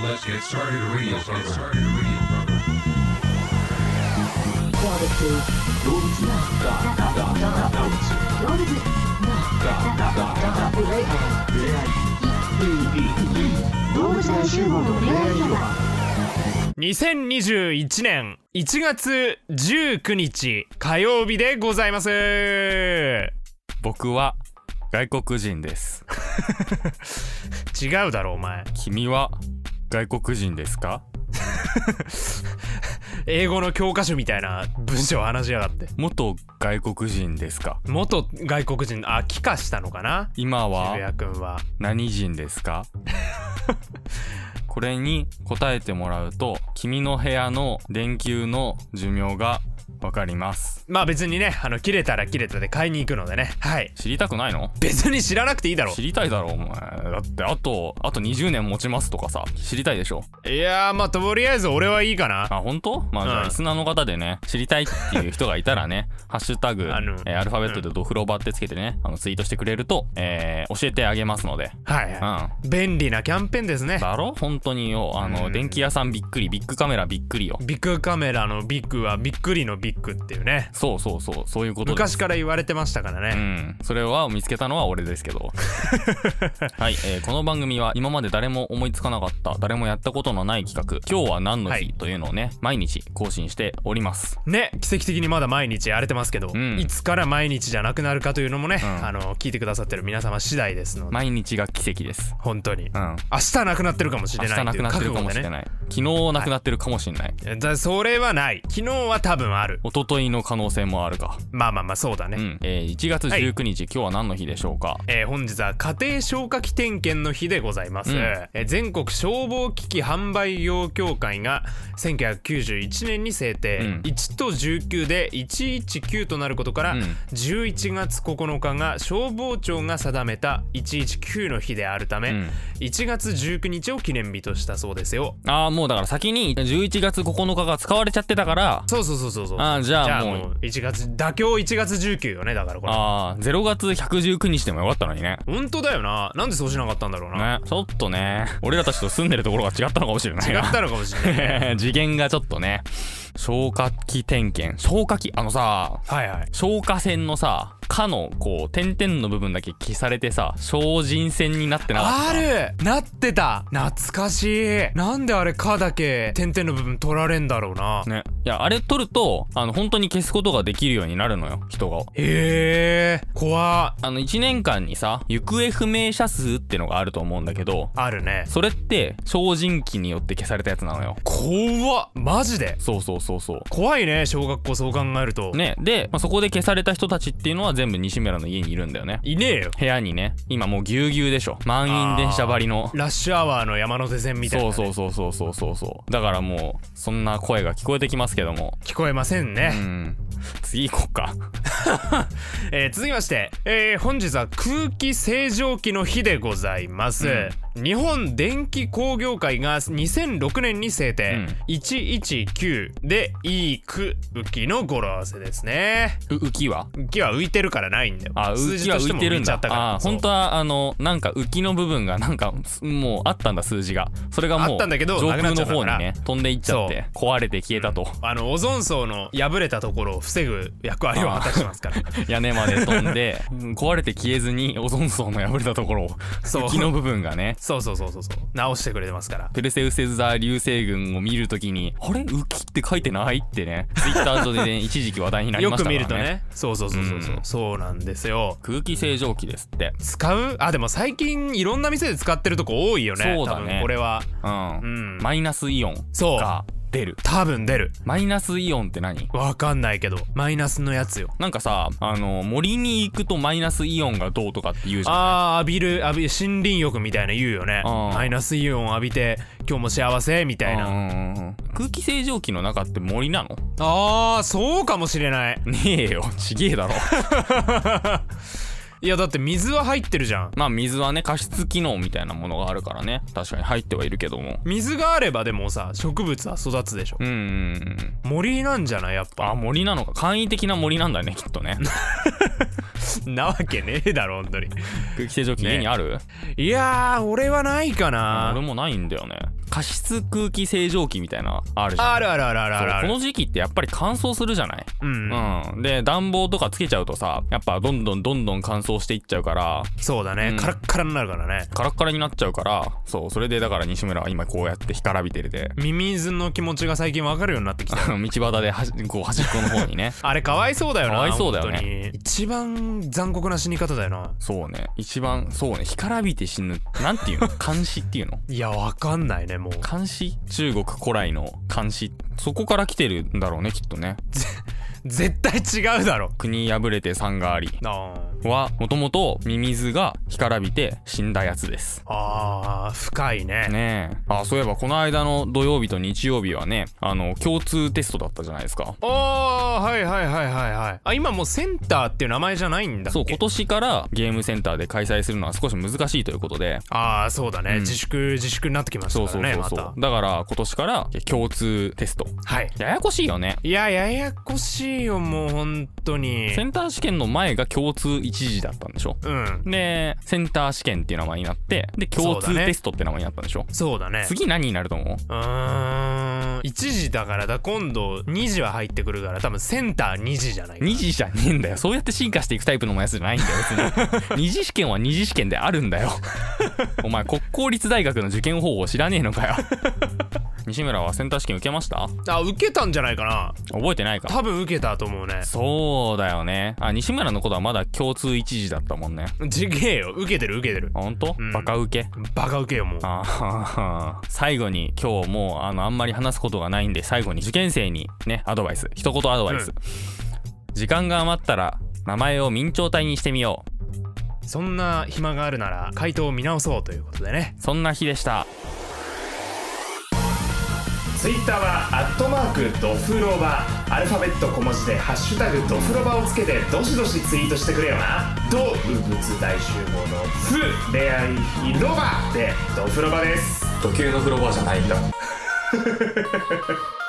Let's get started radio program. Get started 物な動物動物な触れ合い動物大集合の恋愛広場2021年1月19日火曜日でございます。僕は外国人です。違うだろお前。君は？外国人ですか？英語の教科書みたいな文章を話しやがって。元外国人ですか？元外国人あ帰化したのかな？今は渋谷君は。何人ですか？これに答えてもらうと君の部屋の電球の寿命がわかります。まあ別にねあの切れたら切れたで買いに行くのでね。はい。知りたくないの？別に知らなくていいだろ。知りたいだろお前。だってあとあと20年持ちますとかさ。知りたいでしょ？いやーまあとりあえず俺はいいかな。あ本当？まあじゃあうん。リスナーの方でね知りたいっていう人がいたらね ハッシュタグえーアルファベットでドフロバってつけてねあのツイートしてくれると、えー教えてあげますので。はい、うん。はい、便利なキャンペーンですね。だろ？本当によ。あの、うん。電気屋さんびっくり。ビッグカメラびっくりよ。ビッグカメラのビッグはびっくりのビッグっていうね。そうそうそう。そういうこと昔から言われてましたからうね、ん、それは見つけたのは俺ですけど。はい、えーこの番組は今まで誰も思いつかなかった誰もやったことのない企画「今日は何の日はい」というのをね毎日更新しております。ね奇跡的にまだ毎日やれてますけど、ん。いつから毎日じゃなくなるかというのもね、うん。あの聞いてくださってる皆様次第ですので。毎日が奇跡です。本当に、うん。明日なくなってるかもし明れないという日なくなってるかもしれない。昨日なくなってるかもしれない、だそれはない。昨日は多分ある一昨日の可能性もあるか。まあまあまあそうだね、うん、えー1月19日、今日は何の日でしょうか？えー本日は家庭消火器点検の日でございます、うん。えー全国消防機器販売業協会が1991年に制定、うん。1と19で119となることから、うん。11月9日が消防庁が定めた119の日であるため、うん。1月19日を記念日としたそうですよ。ああもうだから先に11月9日が使われちゃってたから。そうそうそうそうそうじゃあもう。1月妥協1月19よねだからこれ。ああ0月119日でもよかったのにね。本当だよな。なんでそうしなかったんだろうな、ねちょっとね。俺らたちと住んでるところが違ったのかもしれないな。違ったのかもしれないね。次元がちょっとね。消火器点検消火器？あのさはいはい。消火栓のさ「火」のこう点々の部分だけ消されてさ精進栓になってなかったある。なってた。懐かしい。なんであれ「か」だけ点々の部分取られんだろうな、ねいやあれ取るとあの本当に消すことができるようになるのよ人が。へえ。怖っ。あの1年間にさ行方不明者数ってのがあると思うんだけどあるね。それって精進機によって消されたやつなのよ。怖っ。マジで？そうそうそうそう。怖いね小学校そう考えると、ねで、まあ、そこで消された人たちっていうのは全部西村の家にいるんだよね。いねえよ。部屋にね。今もうぎゅうぎゅうでしょ。満員電車張りの。ラッシュアワーの山手線みたいな、ね、そうそうそうそうそうそうそう。だからもうそんな声が聞こえてきますけども。聞こえませんうね、ん次行こうか。えー続きまして、えー本日は空気清浄機の日でございます、日本電気工業会が2006年に制定、うん。119でいいく浮きの語呂合わせですね。う浮きは？浮きは浮いてるからないんだよ。あ数浮きは浮いてるんだ。あ本当はあのなんか浮きの部分がなんかもうあったんだ数字が。それがもうあったんだけど上空の方にね飛んでいっちゃって壊れて消えたと、あのオゾン層の破れたところを防ぐ役割を果たしてますから。屋根まで飛んで うん。壊れて消えずにオゾン層の破れたところをそう。浮きの部分がね。そうそうそうそうそう。直してくれてますから。ペルセウス座流星群を見るときにあれ？浮きって書いてないってね。ツイッター上でね 一時期話題になりよくましたからね。見るとね。そうそうそうそうそう、うん。そうなんですよ。空気清浄機ですって。使う？あでも最近いろんな店で使ってるとこ多いよね。そうだね。これは。うん、うん。マイナスイオンそう。が出る。多分出る。マイナスイオンって何？わかんないけどマイナスのやつよ。なんかさあの森に行くとマイナスイオンがどうとかって言うじゃん。あー浴びる浴び森林浴みたいな言うよね。うん。マイナスイオン浴びて今日も幸せ？みたいな。空気清浄機の中って森なの？あーそうかもしれない。ねえよ。ちげえだろ いやだって水は入ってるじゃん。まあ水はね加湿機能みたいなものがあるからね。確かに入ってはいるけども。水があればでもさ植物は育つでしょ。うんうんうん。森なんじゃない？やっあぱ森なのか。簡易的な森なんだねきっとね。なわけねえだろ本当に。空気清浄機家にある、いやー俺はないかな。俺もないんだよね加湿空気清浄機みたいなあるじゃん。あるあるあるあるあるこの時期ってやっぱり乾燥するじゃない？うん、うん、で暖房とかつけちゃうとさやっぱどんどんどんどん乾燥していっちゃうから。そうだね、うん。カラッカラになるからね。カラッカラになっちゃうからそうそれでだから西村は今こうやって干からびてるで。ミミズの気持ちが最近わかるようになってきた。道端ではしこう端っこの方にね。あれかわいそうだよなかわいそうだよね。一番残酷な死に方だよな。そうね。一番そうね。干からびて死ぬ。なんていうの？監視っていうの？いやわかんないねもう。監視？中国古来の監視？そこから来てるんだろうねきっとね 絶対違うだろ。国破れて山があり。あ。はもともとミミズが干からびて死んだやつです。あー深いね。ねえ。あそういえばこの間の土曜日と日曜日はねあの共通テストだったじゃないですか。ああはいはいはいはいはい。あ今もうセンターっていう名前じゃないんだっけ？そう今年からゲームセンターで開催するのは少し難しいということで。ああそうだね、うん。自粛自粛になってきましそうたからねそうそうそう、また。だから今年から共通テスト。はい。ややこしいよね。いやややこしいよもう本当に。センター試験の前が共通一時だったんでしょ？うん。でセンター試験っていう名前になってで共通テストって名前になったんでしょ？そうだね。次何になると思う？うーん。1時だからだ。今度2時は入ってくるから多分センター2時じゃないかな。2次じゃねえんだよ。そうやって進化していくタイプのやつじゃないんだよ別に。二次試験は二次試験であるんだよ お前国公立大学の受験方法知らねえのかよ。西村はセンター試験受けました？あ受けたんじゃないかな。覚えてないか？多分受けたと思うね。そうだよね。あ西村のことはまだ共通一時だったもんね。ちげえよ。受けてる受けてる。あ本当、うん。バカ受け？バカ受けよもう。あー最後に今日もうあのあんまり話すことがないんで最後に受験生にねアドバイス。一言アドバイス、うん。時間が余ったら名前を明朝体にしてみようそんな暇があるなら回答を見直そうということでね。そんな日でした。ツイッターはアットマークドフロバアルファベット小文字でハッシュタグドフロバをつけてどしどしツイートしてくれよな。動物大集合のフ恋愛広場。でドフロバです。時計の風呂場じゃないんだ